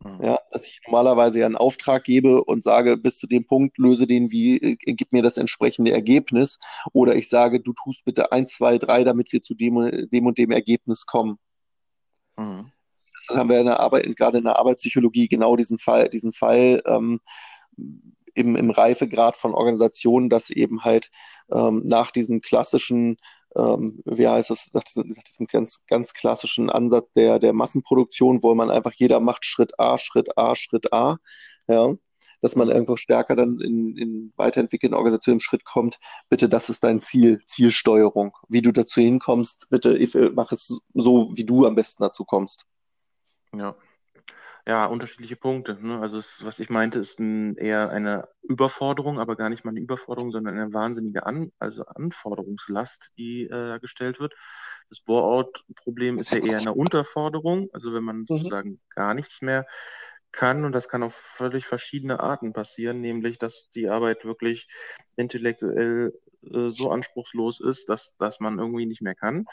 Mhm. Ja, dass ich normalerweise ja einen Auftrag gebe und sage, bis zu dem Punkt löse den wie, äh, gib mir das entsprechende Ergebnis. Oder ich sage, du tust bitte eins, zwei, drei, damit wir zu dem, dem und dem Ergebnis kommen. Mhm haben wir in der Arbeit, gerade in der Arbeitspsychologie genau diesen Fall, diesen Fall ähm, im, im Reifegrad von Organisationen, dass eben halt ähm, nach diesem klassischen ähm, wie heißt es, nach diesem, nach diesem, ganz, ganz klassischen Ansatz der, der Massenproduktion, wo man einfach jeder macht Schritt A, Schritt A, Schritt A, ja, dass man irgendwo stärker dann in, in weiterentwickelten Organisationen im Schritt kommt, bitte, das ist dein Ziel, Zielsteuerung. Wie du dazu hinkommst, bitte mach es so, wie du am besten dazu kommst. Ja. Ja, unterschiedliche Punkte. Ne? Also es, was ich meinte, ist ein, eher eine Überforderung, aber gar nicht mal eine Überforderung, sondern eine wahnsinnige An also Anforderungslast, die äh, gestellt wird. Das Bore-out-Problem ist ja eher eine Unterforderung, also wenn man mhm. sozusagen gar nichts mehr kann und das kann auf völlig verschiedene Arten passieren, nämlich dass die Arbeit wirklich intellektuell äh, so anspruchslos ist, dass, dass man irgendwie nicht mehr kann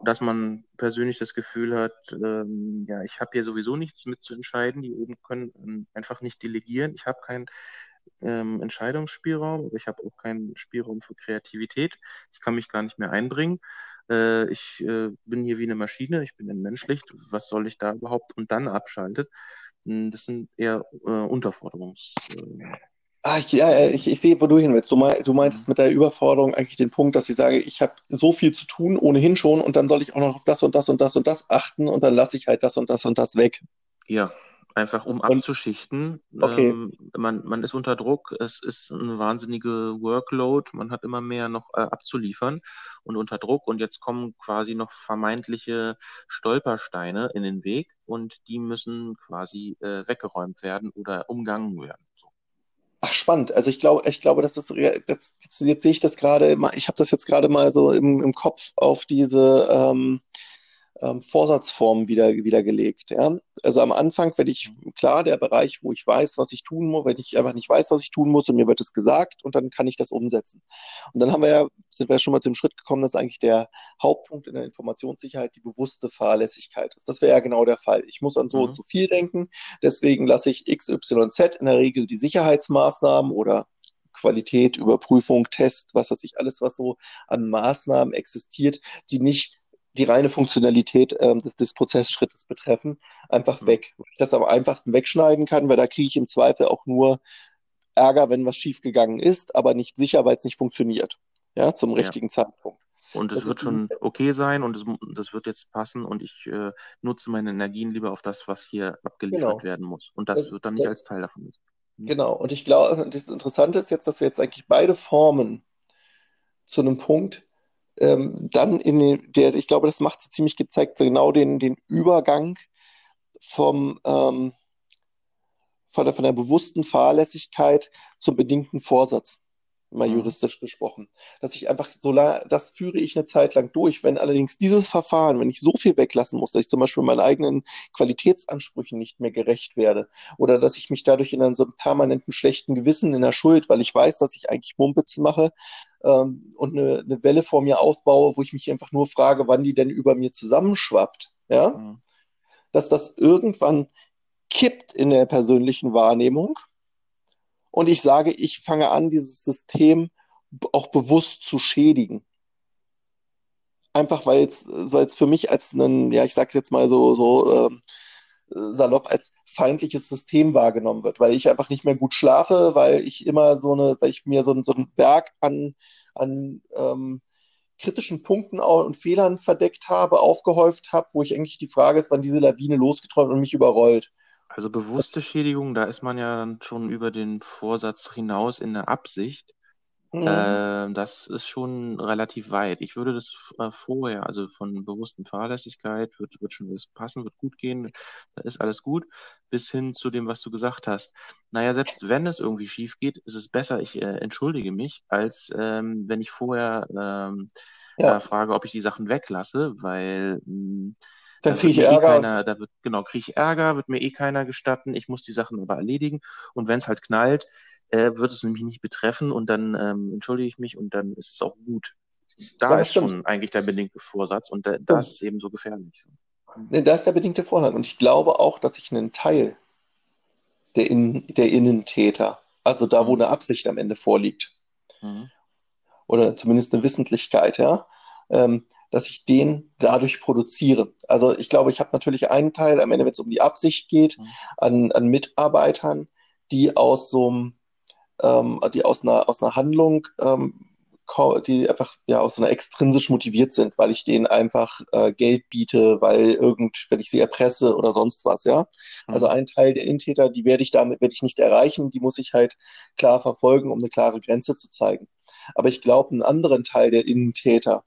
dass man persönlich das Gefühl hat, ähm, ja, ich habe hier sowieso nichts mitzuentscheiden. Die oben können ähm, einfach nicht delegieren. Ich habe keinen ähm, Entscheidungsspielraum, aber ich habe auch keinen Spielraum für Kreativität. Ich kann mich gar nicht mehr einbringen. Äh, ich äh, bin hier wie eine Maschine, ich bin entmenschlicht. Was soll ich da überhaupt? Und dann abschaltet. Hm, das sind eher äh, Unterforderungs. Äh, Ah, ich, ja, ich, ich sehe, wo du hin willst. Du, mein, du meintest mhm. mit der Überforderung eigentlich den Punkt, dass ich sage, ich habe so viel zu tun, ohnehin schon, und dann soll ich auch noch auf das und das und das und das achten und dann lasse ich halt das und das und das weg. Ja, einfach um und, abzuschichten. Okay. Ähm, man, man ist unter Druck, es ist eine wahnsinnige Workload, man hat immer mehr noch äh, abzuliefern und unter Druck und jetzt kommen quasi noch vermeintliche Stolpersteine in den Weg und die müssen quasi äh, weggeräumt werden oder umgangen werden. Spannend. Also ich glaube, ich glaube, dass das jetzt, jetzt sehe ich das gerade, ich habe das jetzt gerade mal so im, im Kopf auf diese ähm, ähm, Vorsatzformen wieder, wieder gelegt. Ja? Also am Anfang, wenn ich, klar, der Bereich, wo ich weiß, was ich tun muss, wenn ich einfach nicht weiß, was ich tun muss und mir wird es gesagt und dann kann ich das umsetzen. Und dann haben wir ja, sind wir ja schon mal zum Schritt gekommen, dass eigentlich der Hauptpunkt in der Informationssicherheit die bewusste Fahrlässigkeit ist. Das wäre ja genau der Fall. Ich muss an so mhm. und so viel denken, deswegen lasse ich X, Y, Z in der Regel die Sicherheitsmaßnahmen oder Qualität, Überprüfung, Test, was weiß ich, alles, was so an Maßnahmen existiert, die nicht die reine Funktionalität ähm, des, des, Prozessschrittes betreffen, einfach mhm. weg. Weil ich das am einfachsten wegschneiden kann, weil da kriege ich im Zweifel auch nur Ärger, wenn was schiefgegangen ist, aber nicht sicher, weil es nicht funktioniert. Ja, zum richtigen ja. Zeitpunkt. Und es das wird schon okay sein und es, das wird jetzt passen und ich äh, nutze meine Energien lieber auf das, was hier abgeliefert genau. werden muss. Und das, das wird dann nicht das, als Teil davon ist. Mhm. Genau, und ich glaube, das Interessante ist jetzt, dass wir jetzt eigentlich beide Formen zu einem Punkt ähm, dann in den, der, ich glaube, das macht so ziemlich gezeigt, so genau den, den Übergang vom, ähm, von, der, von der bewussten Fahrlässigkeit zum bedingten Vorsatz mal mhm. juristisch gesprochen. Dass ich einfach so das führe ich eine Zeit lang durch. Wenn allerdings dieses Verfahren, wenn ich so viel weglassen muss, dass ich zum Beispiel meinen eigenen Qualitätsansprüchen nicht mehr gerecht werde oder dass ich mich dadurch in einem so permanenten schlechten Gewissen in der Schuld, weil ich weiß, dass ich eigentlich Mumpitz mache ähm, und eine, eine, Welle vor mir aufbaue, wo ich mich einfach nur frage, wann die denn über mir zusammenschwappt, ja, mhm. dass das irgendwann kippt in der persönlichen Wahrnehmung und ich sage, ich fange an, dieses System auch bewusst zu schädigen. Einfach weil es, für mich als ein, ja, ich sage jetzt mal so, so äh, salopp als feindliches System wahrgenommen wird, weil ich einfach nicht mehr gut schlafe, weil ich immer so eine, weil ich mir so, so einen Berg an, an ähm, kritischen Punkten und Fehlern verdeckt habe, aufgehäuft habe, wo ich eigentlich die Frage ist, wann diese Lawine losgeträumt und mich überrollt. Also bewusste Schädigung, da ist man ja schon über den Vorsatz hinaus in der Absicht. Mhm. Äh, das ist schon relativ weit. Ich würde das äh, vorher, also von bewussten Fahrlässigkeit, wird, wird schon alles passen, wird gut gehen, da ist alles gut, bis hin zu dem, was du gesagt hast. Naja, selbst wenn es irgendwie schief geht, ist es besser, ich äh, entschuldige mich, als ähm, wenn ich vorher ähm, ja. frage, ob ich die Sachen weglasse, weil mh, hm, dann kriege ich eh Ärger. Eh keiner, da wird, genau, kriege ich Ärger, wird mir eh keiner gestatten. Ich muss die Sachen aber erledigen. Und wenn es halt knallt, äh, wird es nämlich nicht betreffen und dann ähm, entschuldige ich mich und dann ist es auch gut. Da ja, ist stimmt. schon eigentlich der bedingte Vorsatz und da, da ist es eben so gefährlich. Nee, da ist der bedingte Vorsatz. Und ich glaube auch, dass ich einen Teil der, In der Innentäter, also da, wo mhm. eine Absicht am Ende vorliegt, mhm. oder zumindest eine Wissentlichkeit, ja, ähm, dass ich den dadurch produziere. Also ich glaube, ich habe natürlich einen Teil, am Ende, wenn es um die Absicht geht, mhm. an, an Mitarbeitern, die aus so einem, ähm, die aus einer, aus einer Handlung ähm, die einfach ja aus so einer extrinsisch motiviert sind, weil ich denen einfach äh, Geld biete, weil irgend, wenn ich sie erpresse oder sonst was, ja. Mhm. Also ein Teil der Intäter, die werde ich damit werde ich nicht erreichen, die muss ich halt klar verfolgen, um eine klare Grenze zu zeigen. Aber ich glaube, einen anderen Teil der Innentäter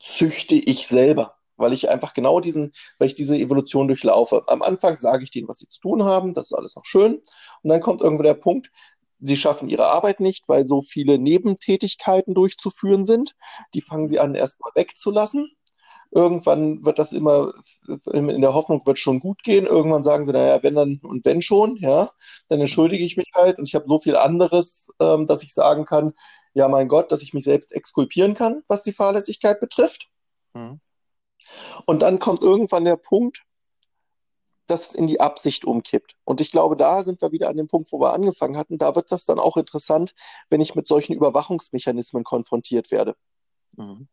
züchte ich selber, weil ich einfach genau diesen, weil ich diese Evolution durchlaufe. Am Anfang sage ich denen, was sie zu tun haben, das ist alles noch schön. Und dann kommt irgendwo der Punkt, sie schaffen ihre Arbeit nicht, weil so viele Nebentätigkeiten durchzuführen sind. Die fangen sie an, erstmal wegzulassen. Irgendwann wird das immer, in der Hoffnung, wird schon gut gehen. Irgendwann sagen sie, naja, wenn dann und wenn schon, ja, dann entschuldige ich mich halt und ich habe so viel anderes, ähm, dass ich sagen kann, ja, mein Gott, dass ich mich selbst exkulpieren kann, was die Fahrlässigkeit betrifft. Mhm. Und dann kommt irgendwann der Punkt, das in die Absicht umkippt. Und ich glaube, da sind wir wieder an dem Punkt, wo wir angefangen hatten. Da wird das dann auch interessant, wenn ich mit solchen Überwachungsmechanismen konfrontiert werde. Mhm.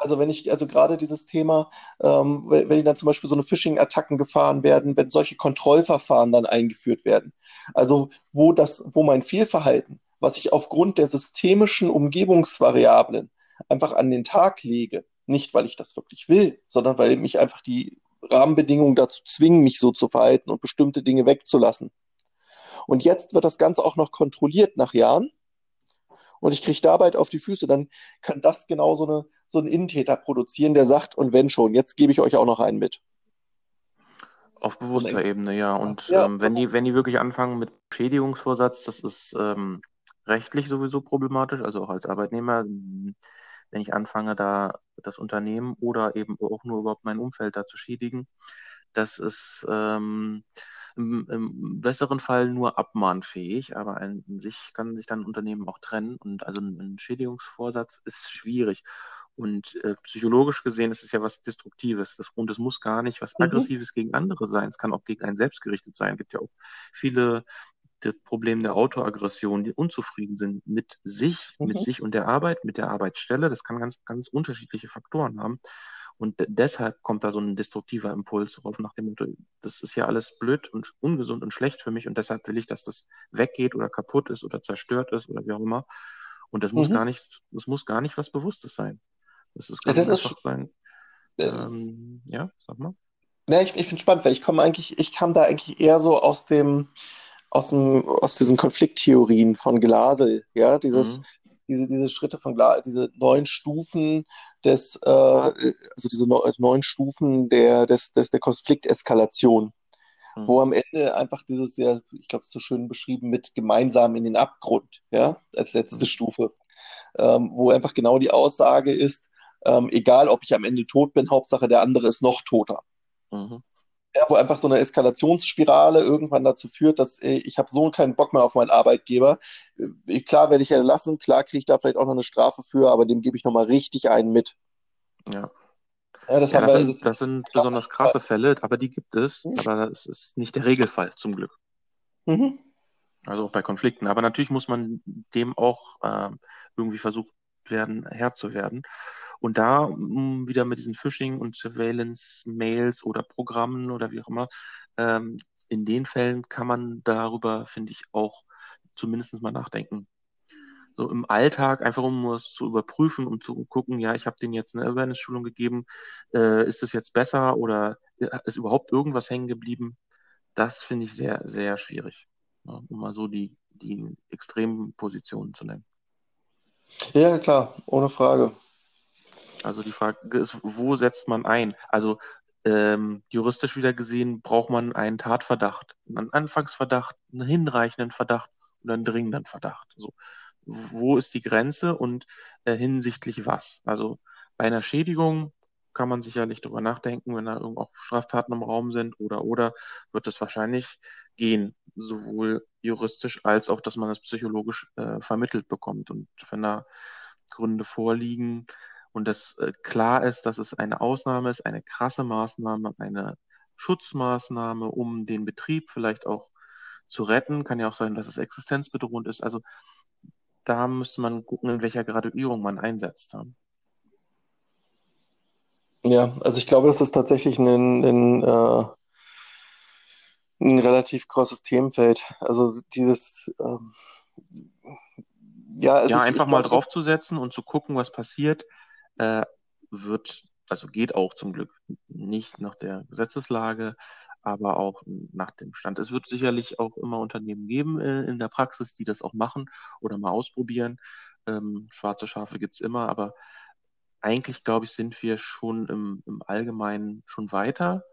Also wenn ich, also gerade dieses Thema, ähm, wenn, dann zum Beispiel so eine Phishing-Attacken gefahren werden, wenn solche Kontrollverfahren dann eingeführt werden. Also wo das, wo mein Fehlverhalten, was ich aufgrund der systemischen Umgebungsvariablen einfach an den Tag lege, nicht weil ich das wirklich will, sondern weil mich einfach die Rahmenbedingungen dazu zwingen, mich so zu verhalten und bestimmte Dinge wegzulassen. Und jetzt wird das Ganze auch noch kontrolliert nach Jahren. Und ich kriege dabei auf die Füße, dann kann das genau so, eine, so ein Innentäter produzieren, der sagt, und wenn schon, jetzt gebe ich euch auch noch einen mit. Auf bewusster Ebene, ja. Und ja, ähm, wenn, die, wenn die wirklich anfangen mit Schädigungsvorsatz, das ist ähm, rechtlich sowieso problematisch, also auch als Arbeitnehmer wenn ich anfange, da das Unternehmen oder eben auch nur überhaupt mein Umfeld da zu schädigen. Das ist ähm, im, im, besseren Fall nur abmahnfähig, aber an sich kann sich dann ein Unternehmen auch trennen. Und also ein Schädigungsvorsatz ist schwierig. Und äh, psychologisch gesehen ist es ja was Destruktives. Das, und es muss gar nicht was mhm. Aggressives gegen andere sein. Es kann auch gegen einen selbst gerichtet sein. Es gibt ja auch viele das Problem der Autoaggression, die unzufrieden sind mit sich, mhm. mit sich und der Arbeit, mit der Arbeitsstelle. Das kann ganz, ganz unterschiedliche Faktoren haben. Und deshalb kommt da so ein destruktiver Impuls drauf nach dem Motto, das ist ja alles blöd und ungesund und schlecht für mich und deshalb will ich, dass das weggeht oder kaputt ist oder zerstört ist oder wie auch immer. Und das mhm. muss gar nicht, das muss gar nicht was Bewusstes sein. Das ist, kann ja, einfach ist, sein. Ähm, ja, sag mal. Ja, ich, ich finde spannend, weil ich komme eigentlich, ich kam da eigentlich eher so aus dem, aus, dem, aus diesen Konflikttheorien von Glasel, ja, dieses, mhm. Diese, diese Schritte von diese neun Stufen des, äh, also diese neun Stufen der, des, des, der Konflikteskalation, mhm. wo am Ende einfach dieses, ja, ich glaube, es ist so schön beschrieben mit gemeinsam in den Abgrund, ja, als letzte mhm. Stufe, ähm, wo einfach genau die Aussage ist, ähm, egal ob ich am Ende tot bin, Hauptsache der andere ist noch toter. Mhm ja, wo einfach so eine Eskalationsspirale irgendwann dazu führt, dass ey, ich habe so keinen Bock mehr auf meinen Arbeitgeber. Äh, klar werde ich entlassen, klar kriege ich da vielleicht auch noch eine Strafe für, aber dem gebe ich nochmal richtig einen mit. Ja. Ja, das, ja, das, wir, sind, das sind besonders krasse Fälle, aber die gibt es, mhm. aber es ist nicht der Regelfall, zum Glück. Mhm. Also auch bei Konflikten. Aber natürlich muss man dem auch äh, irgendwie versucht werden, Herr zu werden. Und da um, wieder mit diesen Phishing- und Surveillance-Mails oder Programmen oder wie auch immer, ähm, in den Fällen kann man darüber, finde ich, auch zumindest mal nachdenken. So im Alltag, einfach um es zu überprüfen, um zu gucken, ja, ich habe denen jetzt eine Awareness-Schulung gegeben, äh, ist das jetzt besser oder ist überhaupt irgendwas hängen geblieben? Das finde ich sehr, sehr schwierig, ja, um mal so die, die extremen Positionen zu nennen. Ja, klar, ohne Frage. Also die Frage ist, wo setzt man ein? Also ähm, juristisch wieder gesehen braucht man einen Tatverdacht, einen Anfangsverdacht, einen hinreichenden Verdacht und einen dringenden Verdacht. So, wo ist die Grenze und äh, hinsichtlich was? Also bei einer Schädigung kann man sicherlich darüber nachdenken, wenn da irgendwo auch Straftaten im Raum sind oder oder wird es wahrscheinlich gehen, sowohl juristisch als auch, dass man es psychologisch äh, vermittelt bekommt. Und wenn da Gründe vorliegen, und dass äh, klar ist, dass es eine Ausnahme ist, eine krasse Maßnahme, eine Schutzmaßnahme, um den Betrieb vielleicht auch zu retten. Kann ja auch sein, dass es existenzbedrohend ist. Also da müsste man gucken, in welcher Graduierung man einsetzt. Ja, also ich glaube, das ist tatsächlich ein, ein, äh, ein relativ großes Themenfeld. Also dieses, ähm, ja, also ja, einfach mal draufzusetzen und zu gucken, was passiert, äh, wird, also geht auch zum Glück nicht nach der Gesetzeslage, aber auch nach dem Stand. Es wird sicherlich auch immer Unternehmen geben äh, in der Praxis, die das auch machen oder mal ausprobieren. Ähm, schwarze Schafe gibt es immer, aber eigentlich, glaube ich, sind wir schon im, im Allgemeinen schon weiter.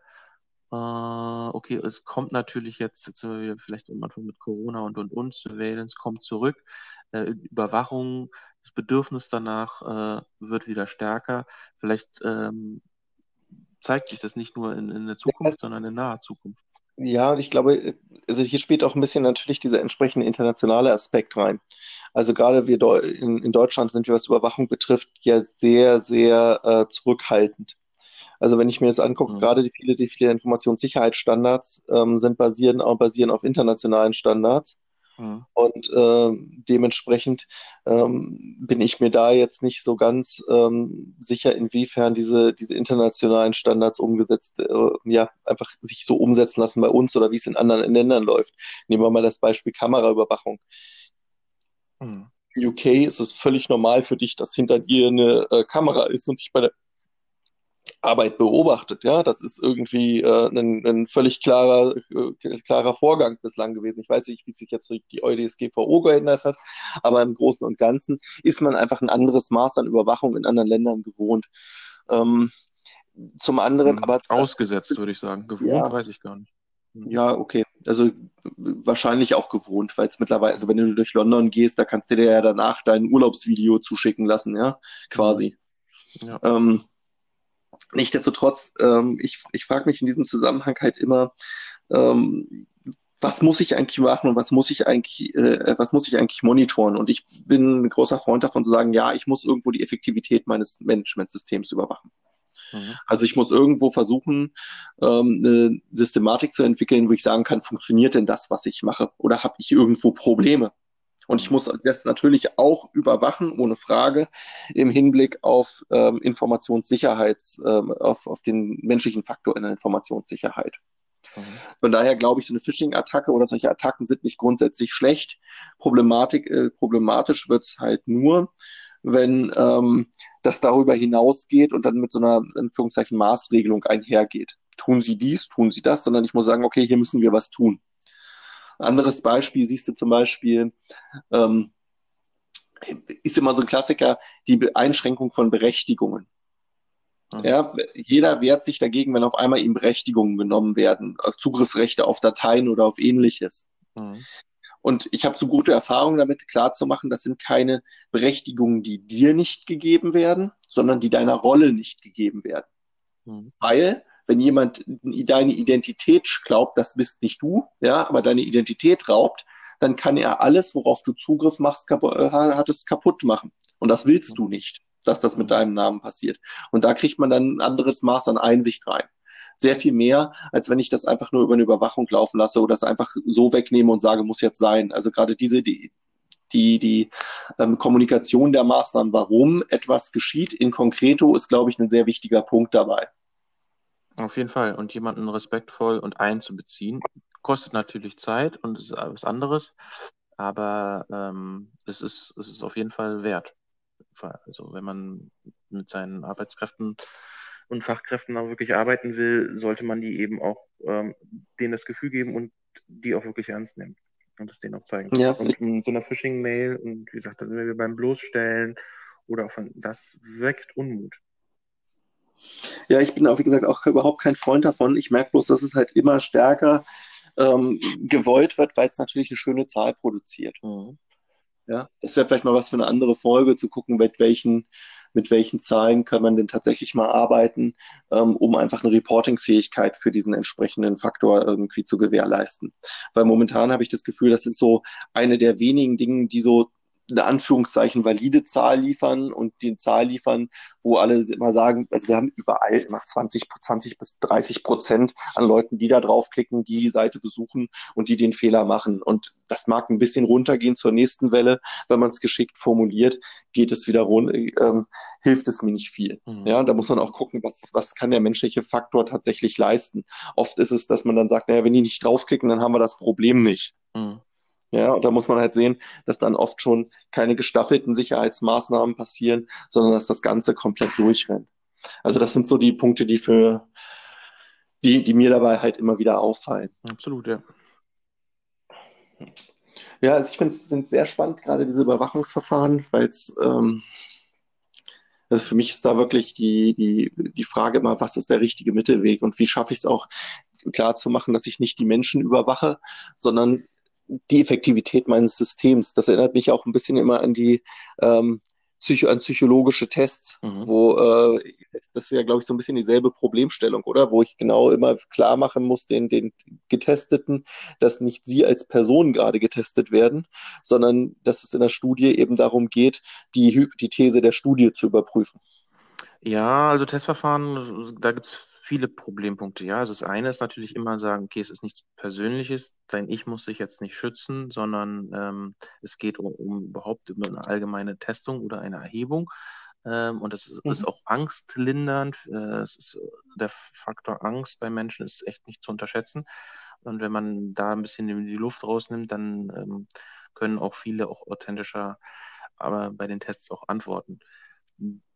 Äh, okay, es kommt natürlich jetzt, jetzt sind wir vielleicht am Anfang mit Corona und und und, Surveillance kommt zurück, äh, Überwachung, das Bedürfnis danach äh, wird wieder stärker. Vielleicht ähm, zeigt sich das nicht nur in, in der Zukunft, sondern in naher Zukunft. Ja, und ich glaube, also hier spielt auch ein bisschen natürlich dieser entsprechende internationale Aspekt rein. Also gerade wir in, in Deutschland sind wir, was Überwachung betrifft, ja sehr, sehr äh, zurückhaltend. Also wenn ich mir das angucke, mhm. gerade die viele, die viele Informationssicherheitsstandards ähm, sind basieren, auch basieren auf internationalen Standards. Mhm. Und äh, dementsprechend ähm, bin ich mir da jetzt nicht so ganz ähm, sicher, inwiefern diese, diese internationalen Standards umgesetzt, äh, ja, einfach sich so umsetzen lassen bei uns oder wie es in anderen Ländern läuft. Nehmen wir mal das Beispiel Kameraüberwachung. Mhm. UK ist es völlig normal für dich, dass hinter dir eine äh, Kamera ist und dich bei der Arbeit beobachtet. Ja, das ist irgendwie äh, ein, ein völlig klarer, äh, klarer Vorgang bislang gewesen. Ich weiß nicht, wie sich jetzt die EuDSGVO geändert hat, aber im Großen und Ganzen ist man einfach ein anderes Maß an Überwachung in anderen Ländern gewohnt. Ähm, zum anderen, hm, aber ausgesetzt würde ich sagen. Gewohnt ja, weiß ich gar nicht. Hm. Ja, okay. Also wahrscheinlich auch gewohnt, weil es mittlerweile, also wenn du durch London gehst, da kannst du dir ja danach dein Urlaubsvideo zuschicken lassen, ja, quasi. Ja. Ähm, Nichtsdestotrotz, ähm, ich, ich frage mich in diesem Zusammenhang halt immer, ähm, was muss ich eigentlich machen und was muss ich eigentlich, äh, was muss ich eigentlich monitoren? Und ich bin ein großer Freund davon zu sagen, ja, ich muss irgendwo die Effektivität meines Managementsystems überwachen. Mhm. Also ich muss irgendwo versuchen, ähm, eine Systematik zu entwickeln, wo ich sagen kann, funktioniert denn das, was ich mache? Oder habe ich irgendwo Probleme? Und ich muss das natürlich auch überwachen, ohne Frage, im Hinblick auf ähm, Informationssicherheits, ähm, auf, auf den menschlichen Faktor in der Informationssicherheit. Mhm. Von daher glaube ich, so eine Phishing-Attacke oder solche Attacken sind nicht grundsätzlich schlecht. Problematik, äh, problematisch wird's halt nur, wenn ähm, das darüber hinausgeht und dann mit so einer in Anführungszeichen Maßregelung einhergeht. Tun Sie dies, tun Sie das, sondern ich muss sagen, okay, hier müssen wir was tun. Anderes Beispiel siehst du zum Beispiel, ähm, ist immer so ein Klassiker, die Einschränkung von Berechtigungen. Mhm. Ja, jeder wehrt sich dagegen, wenn auf einmal ihm Berechtigungen genommen werden, äh, Zugriffsrechte auf Dateien oder auf ähnliches. Mhm. Und ich habe so gute Erfahrungen damit klarzumachen, das sind keine Berechtigungen, die dir nicht gegeben werden, sondern die deiner Rolle nicht gegeben werden. Mhm. Weil wenn jemand deine Identität glaubt, das bist nicht du, ja, aber deine Identität raubt, dann kann er alles, worauf du Zugriff machst, kaputt, äh, hat es kaputt machen. Und das willst du nicht, dass das mit deinem Namen passiert. Und da kriegt man dann ein anderes Maß an Einsicht rein. Sehr viel mehr, als wenn ich das einfach nur über eine Überwachung laufen lasse oder das einfach so wegnehme und sage, muss jetzt sein. Also gerade diese, die, die, die ähm, Kommunikation der Maßnahmen, warum etwas geschieht in concreto, ist, glaube ich, ein sehr wichtiger Punkt dabei. Auf jeden Fall. Und jemanden respektvoll und einzubeziehen, kostet natürlich Zeit und ist was anderes, aber ähm, es, ist, es ist auf jeden Fall wert. Also wenn man mit seinen Arbeitskräften und Fachkräften auch wirklich arbeiten will, sollte man die eben auch ähm, denen das Gefühl geben und die auch wirklich ernst nehmen und es denen auch zeigen. Ja. Und in so einer Phishing-Mail und wie gesagt, da sind wir beim Bloßstellen oder auch von, das weckt Unmut. Ja, ich bin auch, wie gesagt, auch überhaupt kein Freund davon. Ich merke bloß, dass es halt immer stärker ähm, gewollt wird, weil es natürlich eine schöne Zahl produziert. Mhm. Ja, das wäre vielleicht mal was für eine andere Folge, zu gucken, mit welchen, mit welchen Zahlen kann man denn tatsächlich mal arbeiten, ähm, um einfach eine Reporting-Fähigkeit für diesen entsprechenden Faktor irgendwie zu gewährleisten. Weil momentan habe ich das Gefühl, das sind so eine der wenigen Dinge, die so eine Anführungszeichen valide Zahl liefern und die Zahl liefern, wo alle immer sagen, also wir haben überall immer 20, 20 bis 30 Prozent an Leuten, die da draufklicken, die die Seite besuchen und die den Fehler machen. Und das mag ein bisschen runtergehen zur nächsten Welle, wenn man es geschickt formuliert, geht es wieder rund, ähm, hilft es mir nicht viel. Mhm. Ja, da muss man auch gucken, was, was kann der menschliche Faktor tatsächlich leisten. Oft ist es, dass man dann sagt, naja, wenn die nicht draufklicken, dann haben wir das Problem nicht. Mhm. Ja, und da muss man halt sehen, dass dann oft schon keine gestaffelten Sicherheitsmaßnahmen passieren, sondern dass das Ganze komplett durchrennt. Also das sind so die Punkte, die für die, die mir dabei halt immer wieder auffallen. Absolut, ja. Ja, also ich finde es sehr spannend, gerade diese Überwachungsverfahren, weil es ähm, also für mich ist da wirklich die, die, die Frage immer, was ist der richtige Mittelweg und wie schaffe ich es auch klar zu machen, dass ich nicht die Menschen überwache, sondern die Effektivität meines Systems. Das erinnert mich auch ein bisschen immer an die ähm, Psycho an psychologische Tests, mhm. wo äh, das ist ja, glaube ich, so ein bisschen dieselbe Problemstellung, oder? Wo ich genau immer klar machen muss, den, den Getesteten, dass nicht sie als Person gerade getestet werden, sondern dass es in der Studie eben darum geht, die, die These der Studie zu überprüfen. Ja, also Testverfahren, da gibt es viele Problempunkte. Ja, also das eine ist natürlich immer sagen, okay, es ist nichts Persönliches, dein Ich muss sich jetzt nicht schützen, sondern ähm, es geht um, um überhaupt über eine allgemeine Testung oder eine Erhebung. Ähm, und das ist, mhm. ist auch angstlindernd. Äh, ist, der Faktor Angst bei Menschen ist echt nicht zu unterschätzen. Und wenn man da ein bisschen die Luft rausnimmt, dann ähm, können auch viele auch authentischer aber bei den Tests auch antworten.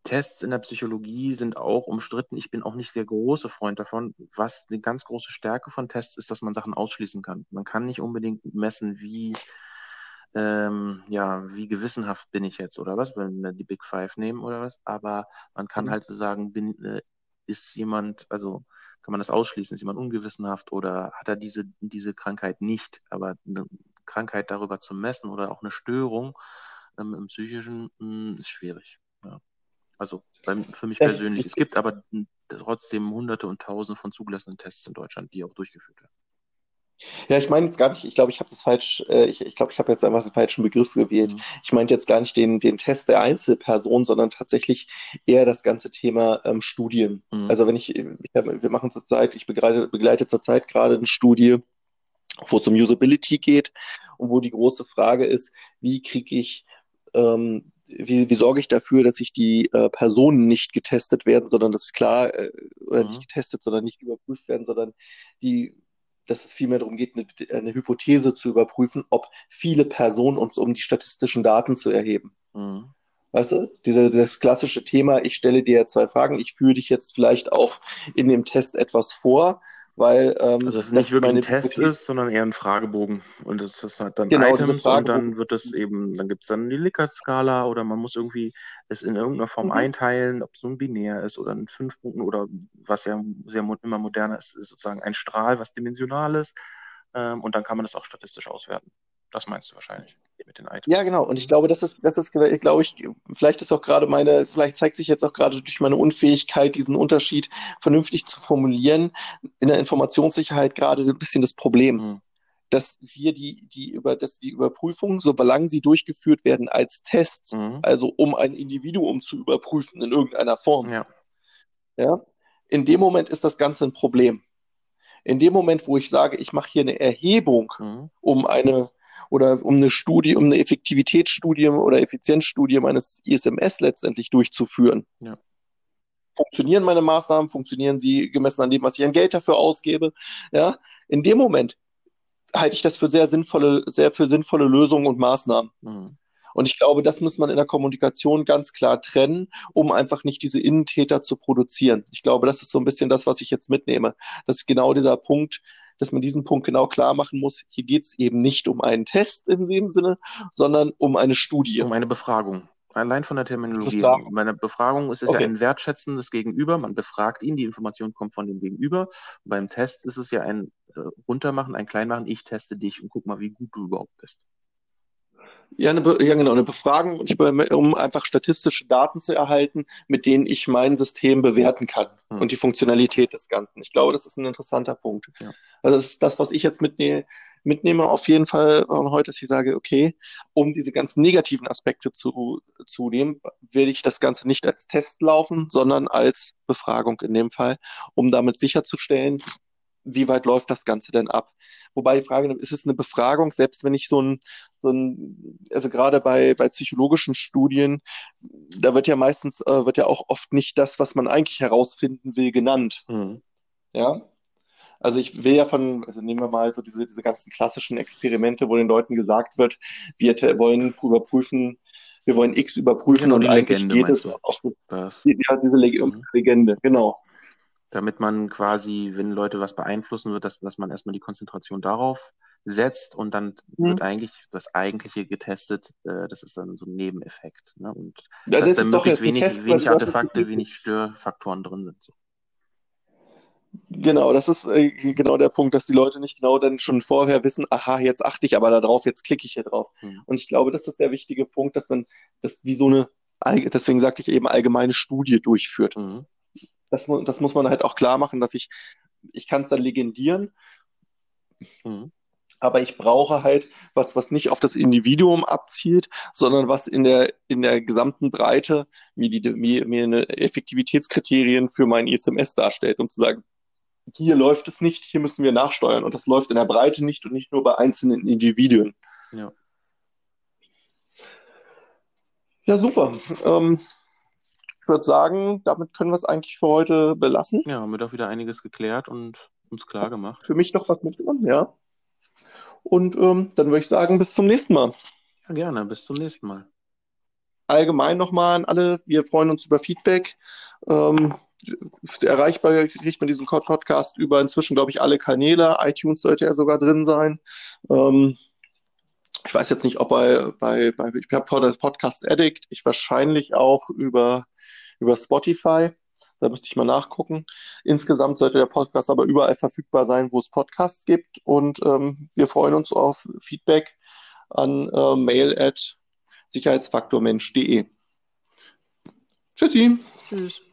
Tests in der Psychologie sind auch umstritten. Ich bin auch nicht der große Freund davon. Was eine ganz große Stärke von Tests ist, dass man Sachen ausschließen kann. Man kann nicht unbedingt messen, wie, ähm, ja, wie gewissenhaft bin ich jetzt oder was, wenn wir die Big Five nehmen oder was. Aber man kann mhm. halt sagen, bin, äh, ist jemand, also kann man das ausschließen, ist jemand ungewissenhaft oder hat er diese, diese Krankheit nicht. Aber eine Krankheit darüber zu messen oder auch eine Störung ähm, im psychischen mh, hm, ist schwierig. Ja. Also für mich persönlich. Es gibt aber trotzdem hunderte und tausende von zugelassenen Tests in Deutschland, die auch durchgeführt werden. Ja, ich meine jetzt gar nicht, ich glaube, ich habe das falsch, äh, ich, ich glaube, ich habe jetzt einfach den falschen Begriff gewählt. Mhm. Ich meinte jetzt gar nicht den, den Test der Einzelperson, sondern tatsächlich eher das ganze Thema ähm, Studien. Mhm. Also wenn ich, ich hab, wir machen zurzeit, ich begleite, begleite zurzeit gerade eine Studie, wo es um Usability geht und wo die große Frage ist, wie kriege ich ähm, wie, wie sorge ich dafür, dass sich die äh, Personen nicht getestet werden, sondern das ist klar, äh, oder mhm. nicht getestet, sondern nicht überprüft werden, sondern die, dass es vielmehr darum geht, eine, eine Hypothese zu überprüfen, ob viele Personen uns um die statistischen Daten zu erheben. Mhm. Weißt du, Diese, das klassische Thema, ich stelle dir zwei Fragen, ich führe dich jetzt vielleicht auch in dem Test etwas vor weil ähm, also das nicht wirklich ein Test Hypothese. ist, sondern eher ein Fragebogen. Und das ist halt dann genau, Items und dann wird das eben, dann gibt es dann die Likert-Skala oder man muss irgendwie es in irgendeiner Form mhm. einteilen, ob es ein Binär ist oder ein fünf Punkten oder was ja sehr immer moderner ist, ist sozusagen ein Strahl, was dimensional ist. Ähm, und dann kann man das auch statistisch auswerten. Das meinst du wahrscheinlich mit den Items. Ja, genau. Und ich glaube, das ist, das ist, glaube ich, vielleicht ist auch gerade meine, vielleicht zeigt sich jetzt auch gerade durch meine Unfähigkeit, diesen Unterschied vernünftig zu formulieren, in der Informationssicherheit gerade ein bisschen das Problem. Mhm. Dass wir die, die über, dass die Überprüfungen, solange sie durchgeführt werden als Tests, mhm. also um ein Individuum zu überprüfen in irgendeiner Form, ja. ja, in dem Moment ist das Ganze ein Problem. In dem Moment, wo ich sage, ich mache hier eine Erhebung, mhm. um eine oder um eine Studie, um eine Effektivitätsstudie oder Effizienzstudie meines ISMS letztendlich durchzuführen. Ja. Funktionieren meine Maßnahmen? Funktionieren sie gemessen an dem, was ich an Geld dafür ausgebe? Ja, in dem Moment halte ich das für sehr sinnvolle, sehr für sinnvolle Lösungen und Maßnahmen. Mhm. Und ich glaube, das muss man in der Kommunikation ganz klar trennen, um einfach nicht diese Innentäter zu produzieren. Ich glaube, das ist so ein bisschen das, was ich jetzt mitnehme. Das ist genau dieser Punkt, dass man diesen Punkt genau klar machen muss. Hier geht es eben nicht um einen Test in dem Sinne, sondern um eine Studie. Um eine Befragung. Allein von der Terminologie. Befragung. Meine Befragung ist, ist okay. ja ein wertschätzendes Gegenüber. Man befragt ihn, die Information kommt von dem Gegenüber. Und beim Test ist es ja ein äh, Runtermachen, ein Kleinmachen. Ich teste dich und guck mal, wie gut du überhaupt bist. Ja, eine, ja, genau, eine Befragung, um einfach statistische Daten zu erhalten, mit denen ich mein System bewerten kann hm. und die Funktionalität des Ganzen. Ich glaube, das ist ein interessanter Punkt. Ja. Also das ist das, was ich jetzt mitnehme, mitnehme auf jeden Fall heute, dass ich sage, okay, um diese ganzen negativen Aspekte zu, zu nehmen, will ich das Ganze nicht als Test laufen, sondern als Befragung in dem Fall, um damit sicherzustellen, wie weit läuft das Ganze denn ab? Wobei die Frage ist es eine Befragung, selbst wenn ich so ein, so ein also gerade bei, bei psychologischen Studien, da wird ja meistens, äh, wird ja auch oft nicht das, was man eigentlich herausfinden will, genannt. Mhm. Ja. Also ich will ja von, also nehmen wir mal so diese, diese ganzen klassischen Experimente, wo den Leuten gesagt wird, wir wollen überprüfen, wir wollen X überprüfen genau, und eigentlich Legende, geht es auch. Ja, diese Leg mhm. Legende, genau damit man quasi, wenn Leute was beeinflussen wird, dass, dass man erstmal die Konzentration darauf setzt und dann mhm. wird eigentlich das Eigentliche getestet. Äh, das ist dann so ein Nebeneffekt. Ne? Und ja, dass da möglichst wenig, Test, wenig Artefakte, wenig Störfaktoren drin sind. So. Genau, das ist äh, genau der Punkt, dass die Leute nicht genau dann schon vorher wissen, aha, jetzt achte ich aber darauf, jetzt klicke ich hier drauf. Mhm. Und ich glaube, das ist der wichtige Punkt, dass man das wie so eine, deswegen sagte ich eben, allgemeine Studie durchführt. Mhm das, das muss man halt auch klar machen, dass ich, ich kann es dann legendieren, mhm. aber ich brauche halt was, was nicht auf das Individuum abzielt, sondern was in der, in der gesamten Breite mir, die, mir, mir eine Effektivitätskriterien für mein ISMS darstellt, um zu sagen, hier läuft es nicht, hier müssen wir nachsteuern und das läuft in der Breite nicht und nicht nur bei einzelnen Individuen. Ja. Ja, super. Ähm, ich würde sagen, damit können wir es eigentlich für heute belassen. Ja, haben wir doch wieder einiges geklärt und uns klar gemacht. Für mich doch was mitgenommen, ja. Und ähm, dann würde ich sagen, bis zum nächsten Mal. Ja, gerne, bis zum nächsten Mal. Allgemein nochmal an alle, wir freuen uns über Feedback. Ähm, erreichbar kriegt man diesen Podcast über inzwischen, glaube ich, alle Kanäle. iTunes sollte ja sogar drin sein. Ähm, ich weiß jetzt nicht, ob bei, bei, bei ich habe Podcast Addict, ich wahrscheinlich auch über, über Spotify. Da müsste ich mal nachgucken. Insgesamt sollte der Podcast aber überall verfügbar sein, wo es Podcasts gibt. Und ähm, wir freuen uns auf Feedback an äh, mail at sicherheitsfaktormensch.de. Tschüssi. Tschüss.